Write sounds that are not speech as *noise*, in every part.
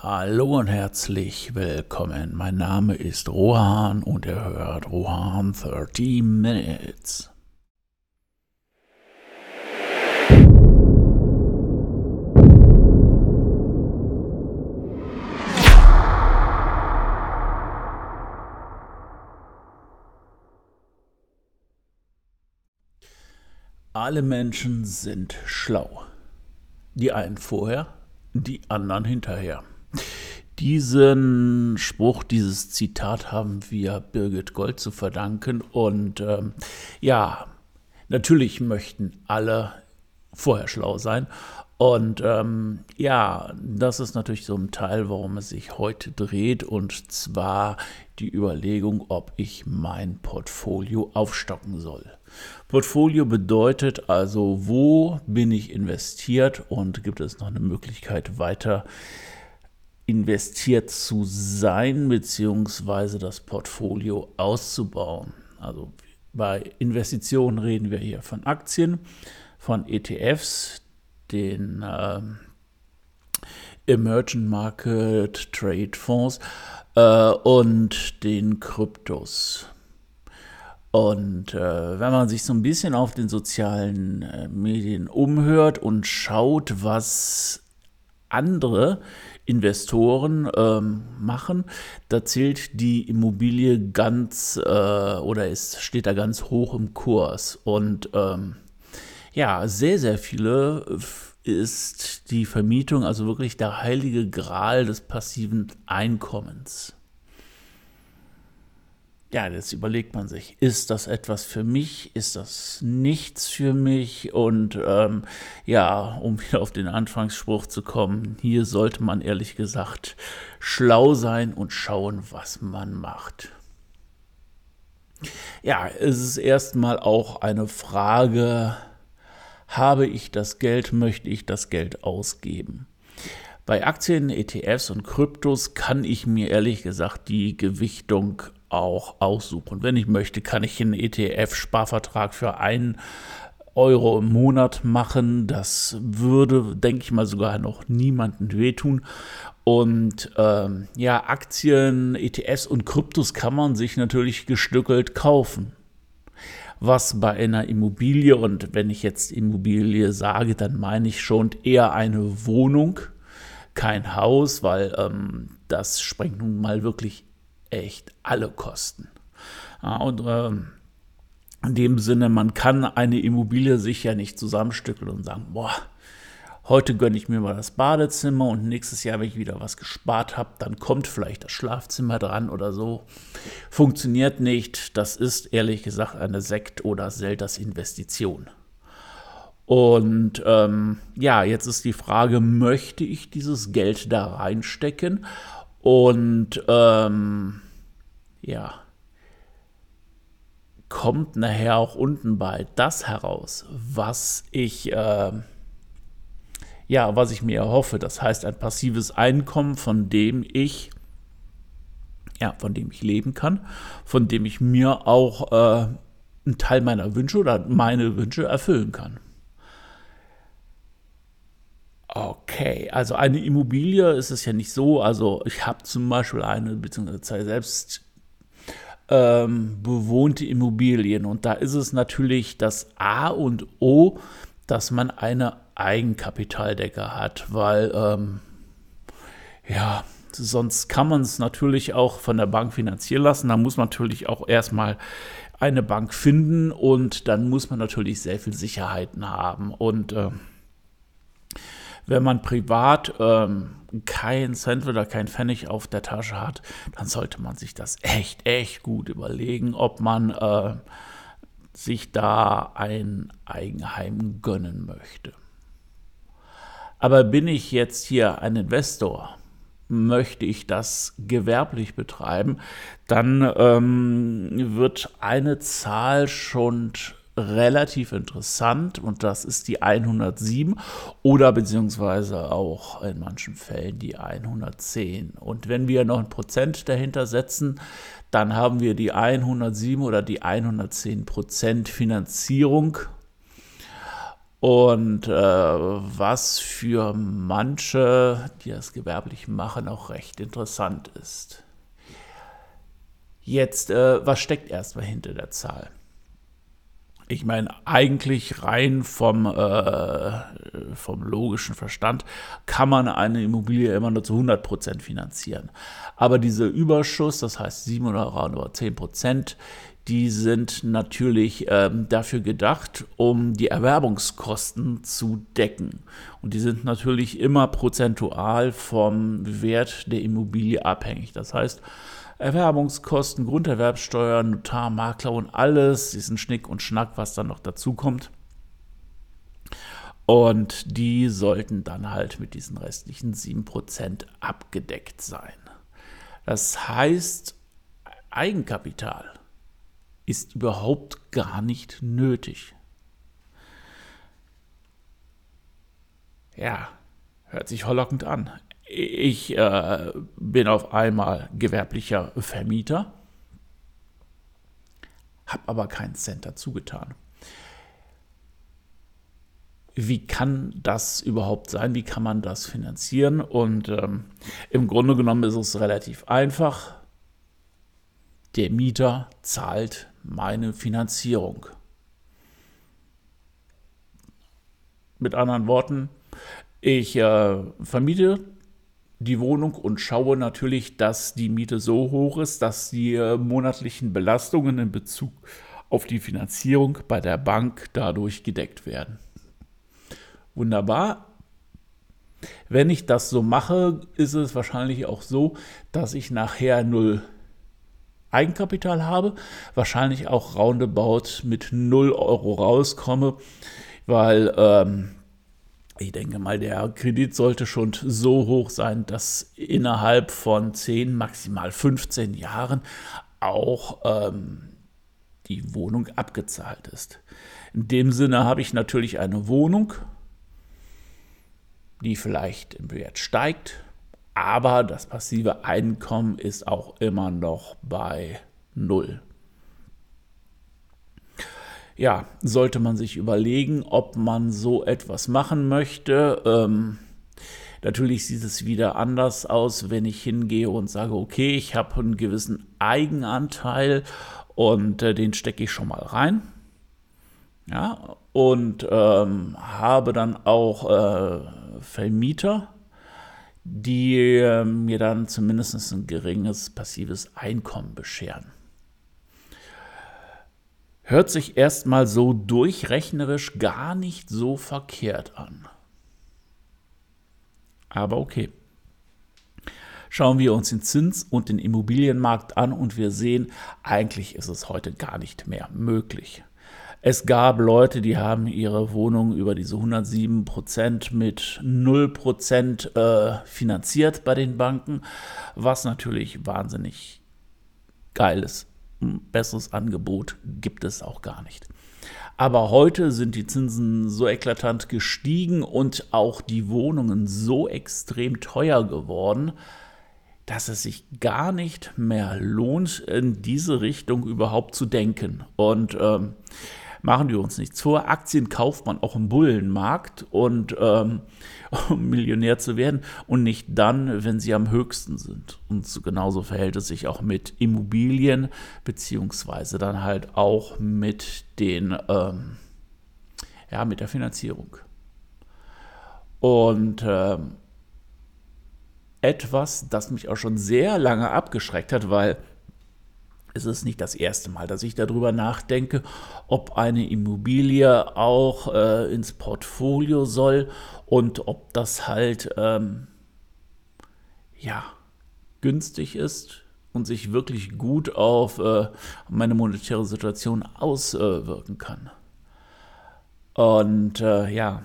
Hallo und herzlich willkommen. Mein Name ist Rohan und ihr hört Rohan 30 Minutes. Alle Menschen sind schlau. Die einen vorher, die anderen hinterher. Diesen Spruch, dieses Zitat haben wir Birgit Gold zu verdanken. Und ähm, ja, natürlich möchten alle vorher schlau sein. Und ähm, ja, das ist natürlich so ein Teil, warum es sich heute dreht. Und zwar die Überlegung, ob ich mein Portfolio aufstocken soll. Portfolio bedeutet also, wo bin ich investiert und gibt es noch eine Möglichkeit weiter investiert zu sein, beziehungsweise das Portfolio auszubauen. Also bei Investitionen reden wir hier von Aktien, von ETFs, den äh, Emerging Market Trade Fonds äh, und den Kryptos. Und äh, wenn man sich so ein bisschen auf den sozialen äh, Medien umhört und schaut, was andere Investoren ähm, machen, da zählt die Immobilie ganz äh, oder ist, steht da ganz hoch im Kurs. Und ähm, ja, sehr, sehr viele ist die Vermietung also wirklich der heilige Gral des passiven Einkommens ja, jetzt überlegt man sich, ist das etwas für mich, ist das nichts für mich? Und ähm, ja, um *laughs* wieder auf den Anfangsspruch zu kommen, hier sollte man ehrlich gesagt schlau sein und schauen, was man macht. Ja, es ist erstmal auch eine Frage, habe ich das Geld, möchte ich das Geld ausgeben? Bei Aktien, ETFs und Kryptos kann ich mir ehrlich gesagt die Gewichtung auch aussuchen. Wenn ich möchte, kann ich einen ETF-Sparvertrag für einen Euro im Monat machen. Das würde, denke ich mal, sogar noch niemandem wehtun. Und ähm, ja, Aktien, ETFs und Kryptos kann man sich natürlich gestückelt kaufen. Was bei einer Immobilie, und wenn ich jetzt Immobilie sage, dann meine ich schon eher eine Wohnung, kein Haus, weil ähm, das sprengt nun mal wirklich echt alle Kosten. Ja, und äh, in dem Sinne, man kann eine Immobilie sich ja nicht zusammenstückeln und sagen, boah, heute gönne ich mir mal das Badezimmer und nächstes Jahr, wenn ich wieder was gespart habe, dann kommt vielleicht das Schlafzimmer dran oder so. Funktioniert nicht. Das ist ehrlich gesagt eine Sekt- oder Selters-Investition. Und ähm, ja, jetzt ist die Frage, möchte ich dieses Geld da reinstecken und ähm, ja, kommt nachher auch unten bei das heraus, was ich, äh, ja, was ich mir erhoffe. Das heißt, ein passives Einkommen, von dem ich, ja, von dem ich leben kann, von dem ich mir auch äh, einen Teil meiner Wünsche oder meine Wünsche erfüllen kann. Okay, also eine Immobilie ist es ja nicht so. Also ich habe zum Beispiel eine, beziehungsweise selbst ähm, bewohnte Immobilien. Und da ist es natürlich das A und O, dass man eine Eigenkapitaldecke hat, weil ähm, ja, sonst kann man es natürlich auch von der Bank finanzieren lassen. Da muss man natürlich auch erstmal eine Bank finden und dann muss man natürlich sehr viel Sicherheiten haben. Und äh, wenn man privat ähm, kein Cent oder kein Pfennig auf der Tasche hat, dann sollte man sich das echt, echt gut überlegen, ob man äh, sich da ein Eigenheim gönnen möchte. Aber bin ich jetzt hier ein Investor, möchte ich das gewerblich betreiben, dann ähm, wird eine Zahl schon relativ interessant und das ist die 107 oder beziehungsweise auch in manchen Fällen die 110. Und wenn wir noch ein Prozent dahinter setzen, dann haben wir die 107 oder die 110 Prozent Finanzierung. und äh, was für manche, die das gewerblich machen, auch recht interessant ist. Jetzt, äh, was steckt erstmal hinter der Zahl? Ich meine, eigentlich rein vom, äh, vom logischen Verstand kann man eine Immobilie immer nur zu 100% finanzieren. Aber dieser Überschuss, das heißt 7 oder 10%, die sind natürlich ähm, dafür gedacht, um die Erwerbungskosten zu decken. Und die sind natürlich immer prozentual vom Wert der Immobilie abhängig. Das heißt, Erwerbungskosten, Grunderwerbsteuer, Notar, Makler und alles, diesen Schnick und Schnack, was dann noch dazu kommt. Und die sollten dann halt mit diesen restlichen 7% abgedeckt sein. Das heißt, Eigenkapital ist überhaupt gar nicht nötig. Ja, hört sich verlockend an. Ich äh, bin auf einmal gewerblicher Vermieter, habe aber keinen Cent dazu getan. Wie kann das überhaupt sein? Wie kann man das finanzieren? Und ähm, im Grunde genommen ist es relativ einfach. Der Mieter zahlt meine Finanzierung. Mit anderen Worten, ich äh, vermiete die Wohnung und schaue natürlich, dass die Miete so hoch ist, dass die äh, monatlichen Belastungen in Bezug auf die Finanzierung bei der Bank dadurch gedeckt werden. Wunderbar. Wenn ich das so mache, ist es wahrscheinlich auch so, dass ich nachher null Eigenkapital habe, wahrscheinlich auch roundabout mit 0 Euro rauskomme, weil ähm, ich denke mal, der Kredit sollte schon so hoch sein, dass innerhalb von 10, maximal 15 Jahren auch ähm, die Wohnung abgezahlt ist. In dem Sinne habe ich natürlich eine Wohnung, die vielleicht im Wert steigt, aber das passive Einkommen ist auch immer noch bei Null. Ja, sollte man sich überlegen, ob man so etwas machen möchte. Ähm, natürlich sieht es wieder anders aus, wenn ich hingehe und sage, okay, ich habe einen gewissen Eigenanteil und äh, den stecke ich schon mal rein. Ja, und ähm, habe dann auch äh, Vermieter, die äh, mir dann zumindest ein geringes passives Einkommen bescheren. Hört sich erstmal so durchrechnerisch gar nicht so verkehrt an. Aber okay. Schauen wir uns den Zins- und den Immobilienmarkt an und wir sehen, eigentlich ist es heute gar nicht mehr möglich. Es gab Leute, die haben ihre Wohnung über diese 107 Prozent mit 0 Prozent äh, finanziert bei den Banken, was natürlich wahnsinnig geil ist. Ein besseres Angebot gibt es auch gar nicht. Aber heute sind die Zinsen so eklatant gestiegen und auch die Wohnungen so extrem teuer geworden, dass es sich gar nicht mehr lohnt, in diese Richtung überhaupt zu denken. Und ähm, machen wir uns nichts vor. Aktien kauft man auch im Bullenmarkt und ähm, *laughs* um Millionär zu werden und nicht dann, wenn sie am höchsten sind. Und so, genauso verhält es sich auch mit Immobilien, beziehungsweise dann halt auch mit den, ähm, ja, mit der Finanzierung. Und ähm, etwas, das mich auch schon sehr lange abgeschreckt hat, weil es ist nicht das erste Mal, dass ich darüber nachdenke, ob eine Immobilie auch äh, ins Portfolio soll und ob das halt ähm, ja günstig ist und sich wirklich gut auf äh, meine monetäre Situation auswirken kann. Und äh, ja,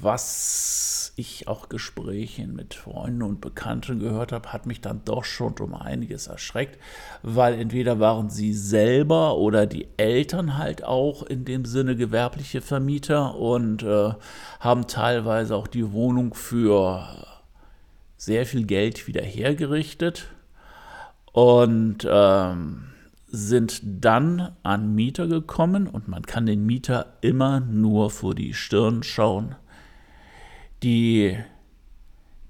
was ich auch Gesprächen mit Freunden und Bekannten gehört habe, hat mich dann doch schon um einiges erschreckt, weil entweder waren sie selber oder die Eltern halt auch in dem Sinne gewerbliche Vermieter und äh, haben teilweise auch die Wohnung für sehr viel Geld wieder hergerichtet und ähm, sind dann an Mieter gekommen und man kann den Mieter immer nur vor die Stirn schauen, die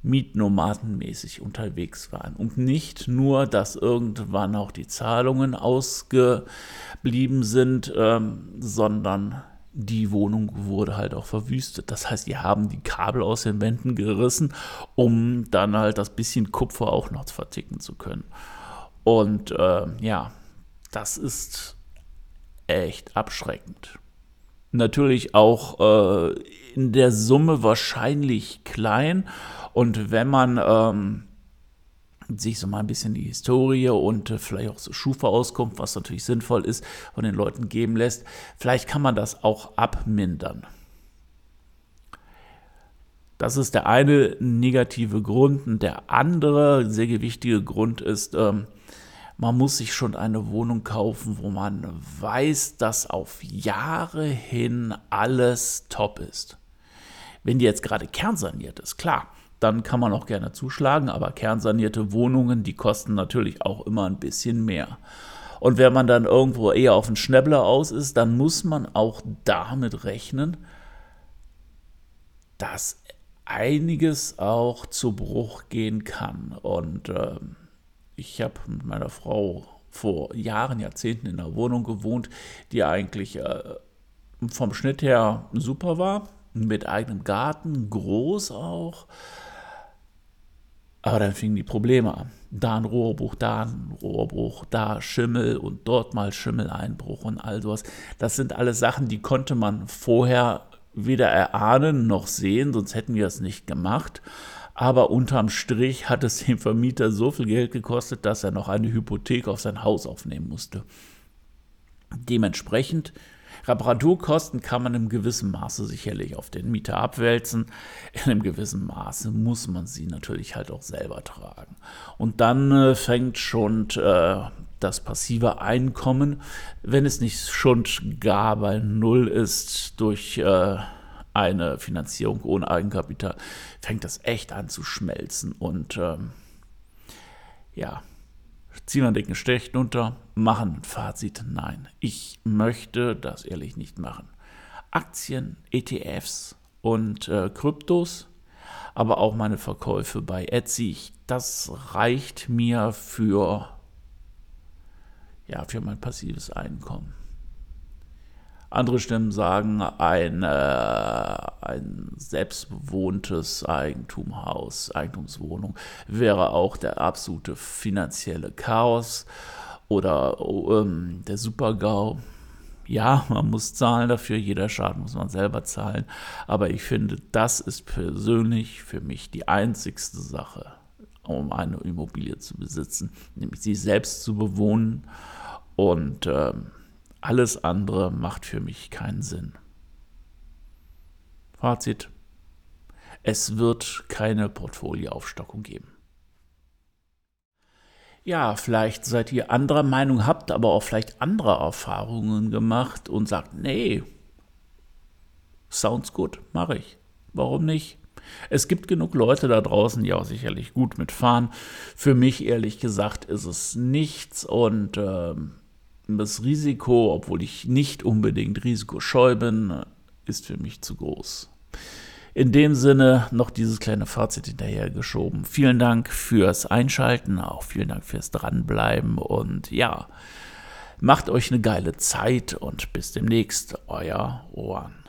mietnomadenmäßig unterwegs waren. Und nicht nur, dass irgendwann auch die Zahlungen ausgeblieben sind, ähm, sondern die Wohnung wurde halt auch verwüstet. Das heißt, die haben die Kabel aus den Wänden gerissen, um dann halt das bisschen Kupfer auch noch verticken zu können. Und äh, ja, das ist echt abschreckend. Natürlich auch äh, in der Summe wahrscheinlich klein. Und wenn man ähm, sich so mal ein bisschen die Historie und äh, vielleicht auch so Schufa-Auskunft, was natürlich sinnvoll ist, von den Leuten geben lässt, vielleicht kann man das auch abmindern. Das ist der eine negative Grund. Und der andere sehr gewichtige Grund ist, ähm, man muss sich schon eine Wohnung kaufen, wo man weiß, dass auf Jahre hin alles top ist. Wenn die jetzt gerade kernsaniert ist, klar, dann kann man auch gerne zuschlagen, aber kernsanierte Wohnungen, die kosten natürlich auch immer ein bisschen mehr. Und wenn man dann irgendwo eher auf den Schnäppler aus ist, dann muss man auch damit rechnen, dass einiges auch zu Bruch gehen kann. Und äh, ich habe mit meiner Frau vor Jahren, Jahrzehnten in einer Wohnung gewohnt, die eigentlich äh, vom Schnitt her super war, mit eigenem Garten, groß auch. Aber dann fingen die Probleme an. Da ein Rohrbruch, da ein Rohrbruch, da Schimmel und dort mal Schimmeleinbruch und all sowas. Das sind alles Sachen, die konnte man vorher weder erahnen noch sehen, sonst hätten wir es nicht gemacht. Aber unterm Strich hat es dem Vermieter so viel Geld gekostet, dass er noch eine Hypothek auf sein Haus aufnehmen musste. Dementsprechend Reparaturkosten kann man im gewissen Maße sicherlich auf den Mieter abwälzen. In einem gewissen Maße muss man sie natürlich halt auch selber tragen. Und dann äh, fängt schon äh, das passive Einkommen, wenn es nicht schon gar bei Null ist, durch äh, eine Finanzierung ohne Eigenkapital, fängt das echt an zu schmelzen. Und ähm, ja, ziehen wir einen dicken Stich runter, machen ein Fazit. Nein, ich möchte das ehrlich nicht machen. Aktien, ETFs und äh, Kryptos, aber auch meine Verkäufe bei Etsy, das reicht mir für, ja, für mein passives Einkommen. Andere Stimmen sagen, ein, äh, ein selbstbewohntes Eigentumhaus, Eigentumswohnung wäre auch der absolute finanzielle Chaos oder ähm, der Supergau. Ja, man muss zahlen dafür, jeder Schaden muss man selber zahlen. Aber ich finde, das ist persönlich für mich die einzigste Sache, um eine Immobilie zu besitzen, nämlich sie selbst zu bewohnen und ähm, alles andere macht für mich keinen Sinn. Fazit. Es wird keine Portfolioaufstockung geben. Ja, vielleicht seid ihr anderer Meinung, habt aber auch vielleicht andere Erfahrungen gemacht und sagt, nee, sounds good, mache ich. Warum nicht? Es gibt genug Leute da draußen, die auch sicherlich gut mitfahren. Für mich ehrlich gesagt ist es nichts und ähm, das Risiko, obwohl ich nicht unbedingt risikoscheu bin, ist für mich zu groß. In dem Sinne noch dieses kleine Fazit hinterhergeschoben. Vielen Dank fürs Einschalten, auch vielen Dank fürs Dranbleiben und ja, macht euch eine geile Zeit und bis demnächst, euer Ohren.